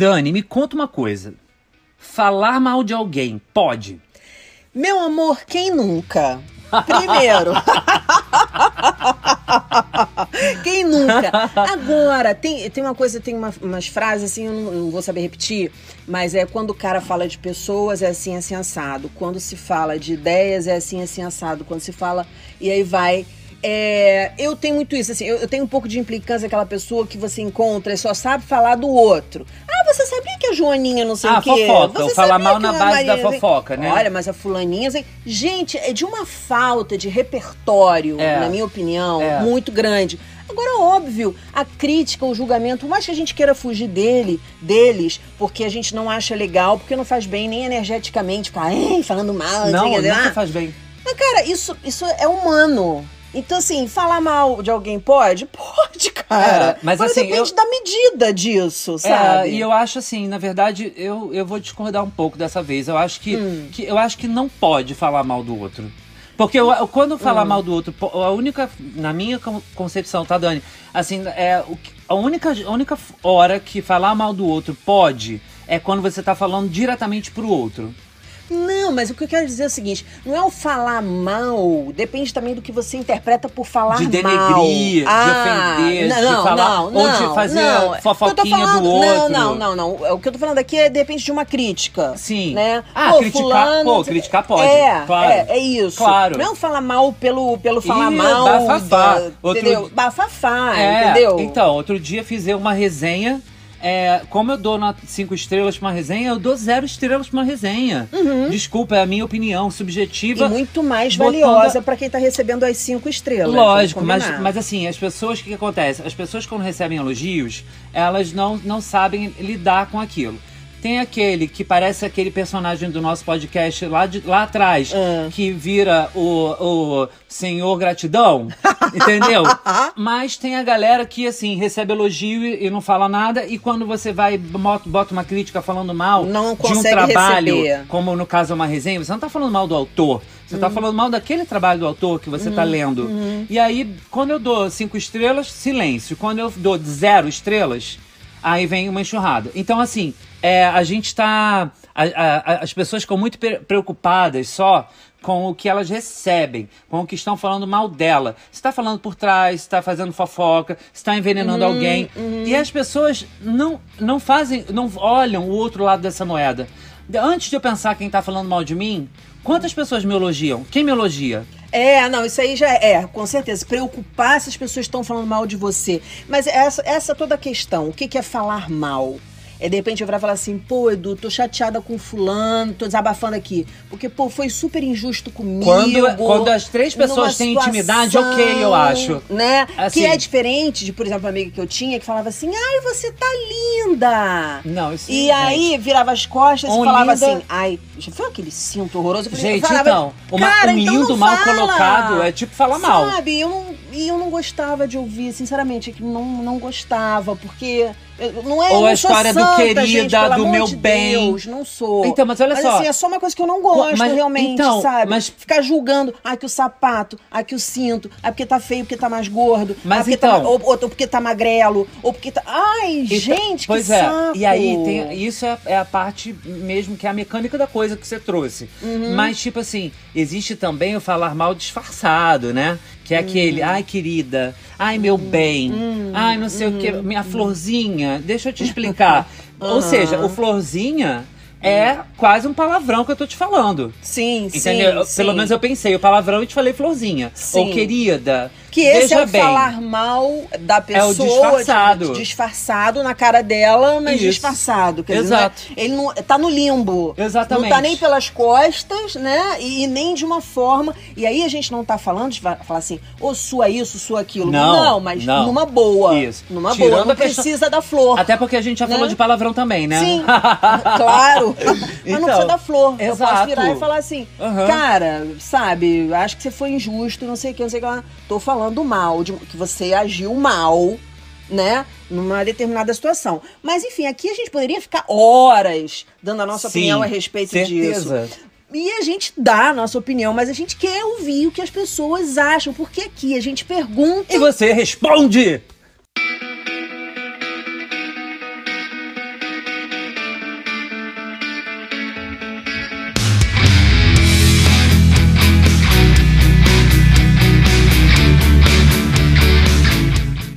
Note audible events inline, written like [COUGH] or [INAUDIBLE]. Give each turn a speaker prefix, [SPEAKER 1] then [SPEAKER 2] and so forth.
[SPEAKER 1] Dani, me conta uma coisa. Falar mal de alguém pode?
[SPEAKER 2] Meu amor, quem nunca? Primeiro. [LAUGHS] Quem nunca? Agora, tem, tem uma coisa, tem uma, umas frases assim, eu não, não, vou saber repetir, mas é quando o cara fala de pessoas, é assim, assim, assado. Quando se fala de ideias, é assim, assim, assado. Quando se fala, e aí vai é, eu tenho muito isso, assim, eu, eu, tenho um pouco de implicância aquela pessoa que você encontra e só sabe falar do outro. Ah, você sabia que a Joaninha não sei
[SPEAKER 1] ah,
[SPEAKER 2] o quê?
[SPEAKER 1] fofoca,
[SPEAKER 2] você
[SPEAKER 1] falar mal na base Maria, da fofoca, né?
[SPEAKER 2] Olha, mas a fulaninha, assim, gente, é de uma falta de repertório, é. na minha opinião, é. muito grande. Agora, óbvio, a crítica, o julgamento, mais que a gente queira fugir dele, deles, porque a gente não acha legal, porque não faz bem nem energeticamente, ficar falando mal.
[SPEAKER 1] Não, não nunca ah. faz bem.
[SPEAKER 2] Mas, cara, isso, isso é humano. Então, assim, falar mal de alguém pode? [LAUGHS] Pode, cara. É, mas, mas assim. Depende eu... da medida disso, é, sabe?
[SPEAKER 1] É, e eu acho assim, na verdade, eu, eu vou discordar um pouco dessa vez. Eu acho que, hum. que, eu acho que não pode falar mal do outro. Porque eu, quando falar hum. mal do outro, a única, na minha concepção, tá, Dani? Assim, é, a, única, a única hora que falar mal do outro pode é quando você tá falando diretamente pro outro.
[SPEAKER 2] Não, mas o que eu quero dizer é o seguinte: não é o falar mal, depende também do que você interpreta por falar
[SPEAKER 1] de denegrir,
[SPEAKER 2] mal.
[SPEAKER 1] De ah, ofender, não, de falar, não, não, ou de fazer não. fofoquinha falando, do outro.
[SPEAKER 2] Não, não, não, não. O que eu tô falando aqui é depende de uma crítica.
[SPEAKER 1] Sim.
[SPEAKER 2] Né?
[SPEAKER 1] Ah, pô, criticar, fulano, pô, criticar pode. É, claro.
[SPEAKER 2] É, é isso.
[SPEAKER 1] Claro.
[SPEAKER 2] Não falar mal pelo, pelo falar
[SPEAKER 1] Ih,
[SPEAKER 2] mal.
[SPEAKER 1] Bafafá. Da,
[SPEAKER 2] outro... Entendeu? Bafafá,
[SPEAKER 1] é,
[SPEAKER 2] entendeu?
[SPEAKER 1] Então, outro dia fiz uma resenha é, como eu dou cinco estrelas pra uma resenha, eu dou zero estrelas pra uma resenha. Uhum. Desculpa, é a minha opinião subjetiva.
[SPEAKER 2] E muito mais valiosa a... para quem tá recebendo as cinco estrelas.
[SPEAKER 1] Lógico, mas, mas assim, as pessoas, o que, que acontece? As pessoas quando recebem elogios, elas não, não sabem lidar com aquilo. Tem aquele que parece aquele personagem do nosso podcast lá, de, lá atrás, uh. que vira o, o Senhor Gratidão, [LAUGHS] entendeu? Mas tem a galera que, assim, recebe elogio e, e, não fala nada, e quando você vai, bota uma crítica falando mal
[SPEAKER 2] não
[SPEAKER 1] de um trabalho,
[SPEAKER 2] receber.
[SPEAKER 1] como no caso é uma resenha, você não tá falando mal do autor. Você tá uhum. tá falando mal daquele trabalho do autor que você tá uhum. tá lendo. Uhum. E aí, quando eu dou cinco estrelas, silêncio. Quando eu dou zero estrelas, aí vem uma enxurrada. Então, assim, é, a gente está. as pessoas ficam muito preocupadas só com o que elas recebem, com o que estão falando mal dela. Se está falando por trás, está fazendo fofoca, está envenenando uhum, alguém. Uhum. E as pessoas não, não fazem, não olham o outro lado dessa moeda. Antes de eu pensar quem está falando mal de mim, quantas pessoas me elogiam? Quem me elogia?
[SPEAKER 2] É, não, isso aí já é, com certeza. Preocupar se as pessoas estão falando mal de você. Mas essa, essa toda a questão, o que, que é falar mal? É de repente eu virar falar assim, pô, Edu, tô chateada com fulano, tô desabafando aqui. Porque, pô, foi super injusto comigo.
[SPEAKER 1] Quando, quando as três pessoas têm intimidade, ok, eu acho.
[SPEAKER 2] Né? Assim, que é diferente de, por exemplo, uma amiga que eu tinha que falava assim, ai, você tá linda.
[SPEAKER 1] Não, isso
[SPEAKER 2] E aí virava as costas um e falava linda... assim, ai, já foi aquele cinto horroroso?
[SPEAKER 1] Gente, falava, então, uma, um então lindo mal fala. colocado é tipo falar mal.
[SPEAKER 2] Sabe, eu não, e eu não gostava de ouvir, sinceramente, é que não, não gostava, porque não é
[SPEAKER 1] Ou
[SPEAKER 2] a
[SPEAKER 1] história
[SPEAKER 2] santa,
[SPEAKER 1] do querida,
[SPEAKER 2] gente,
[SPEAKER 1] do meu
[SPEAKER 2] de
[SPEAKER 1] bem.
[SPEAKER 2] Deus, não sou.
[SPEAKER 1] Então, mas olha
[SPEAKER 2] mas,
[SPEAKER 1] só.
[SPEAKER 2] Assim, é só uma coisa que eu não gosto
[SPEAKER 1] mas,
[SPEAKER 2] realmente,
[SPEAKER 1] então,
[SPEAKER 2] sabe?
[SPEAKER 1] Mas...
[SPEAKER 2] Ficar julgando, ah, que o sapato, ah, que o cinto, ah, porque tá feio, porque tá mais gordo.
[SPEAKER 1] Mas
[SPEAKER 2] ah,
[SPEAKER 1] então.
[SPEAKER 2] Tá, ou, ou, porque tá magrelo, ou porque tá. Ai, então, gente,
[SPEAKER 1] pois
[SPEAKER 2] que
[SPEAKER 1] é.
[SPEAKER 2] saco.
[SPEAKER 1] E aí, tem, isso é, é, a parte mesmo que é a mecânica da coisa que você trouxe. Uhum. Mas, tipo assim, existe também o falar mal disfarçado, né? Que é aquele, hum. ai querida, ai meu hum. bem, hum. ai não sei o que, hum. minha florzinha, deixa eu te explicar. [LAUGHS] Ou seja, o florzinha é quase um palavrão que eu tô te falando.
[SPEAKER 2] Sim,
[SPEAKER 1] Entendeu?
[SPEAKER 2] sim.
[SPEAKER 1] Pelo
[SPEAKER 2] sim.
[SPEAKER 1] menos eu pensei o palavrão e te falei florzinha. Sim. Ou querida.
[SPEAKER 2] Que esse é o
[SPEAKER 1] bem.
[SPEAKER 2] falar mal da pessoa.
[SPEAKER 1] É o disfarçado.
[SPEAKER 2] Disfarçado na cara dela, mas
[SPEAKER 1] Isso.
[SPEAKER 2] disfarçado. Quer
[SPEAKER 1] Exato.
[SPEAKER 2] Dizer, ele não, tá no limbo.
[SPEAKER 1] Exatamente.
[SPEAKER 2] Não tá nem pelas costas, né? E, e, nem de uma forma. E aí a gente não tá falando de falar assim, ou sua isso, sua aquilo.
[SPEAKER 1] Não,
[SPEAKER 2] não mas
[SPEAKER 1] não.
[SPEAKER 2] numa boa.
[SPEAKER 1] Isso.
[SPEAKER 2] Numa
[SPEAKER 1] Tirando
[SPEAKER 2] boa. Não
[SPEAKER 1] questão...
[SPEAKER 2] precisa da flor.
[SPEAKER 1] Até porque a gente já
[SPEAKER 2] né?
[SPEAKER 1] falou de palavrão também, né?
[SPEAKER 2] Sim, [LAUGHS] claro. [LAUGHS] mas
[SPEAKER 1] Então,
[SPEAKER 2] não precisa da flor. Eu
[SPEAKER 1] exato.
[SPEAKER 2] posso virar e falar assim,
[SPEAKER 1] Uhum.
[SPEAKER 2] cara, sabe, acho que você foi injusto, não sei o que, não sei o que. lá. Tô falando mal, de, que você agiu mal, né? Numa determinada situação. Mas enfim, aqui a gente poderia ficar horas dando a nossa
[SPEAKER 1] Sim,
[SPEAKER 2] opinião a respeito
[SPEAKER 1] certeza.
[SPEAKER 2] disso. E a gente dá a nossa opinião, mas a gente quer ouvir o que as pessoas acham, porque aqui a gente pergunta.
[SPEAKER 1] E você responde!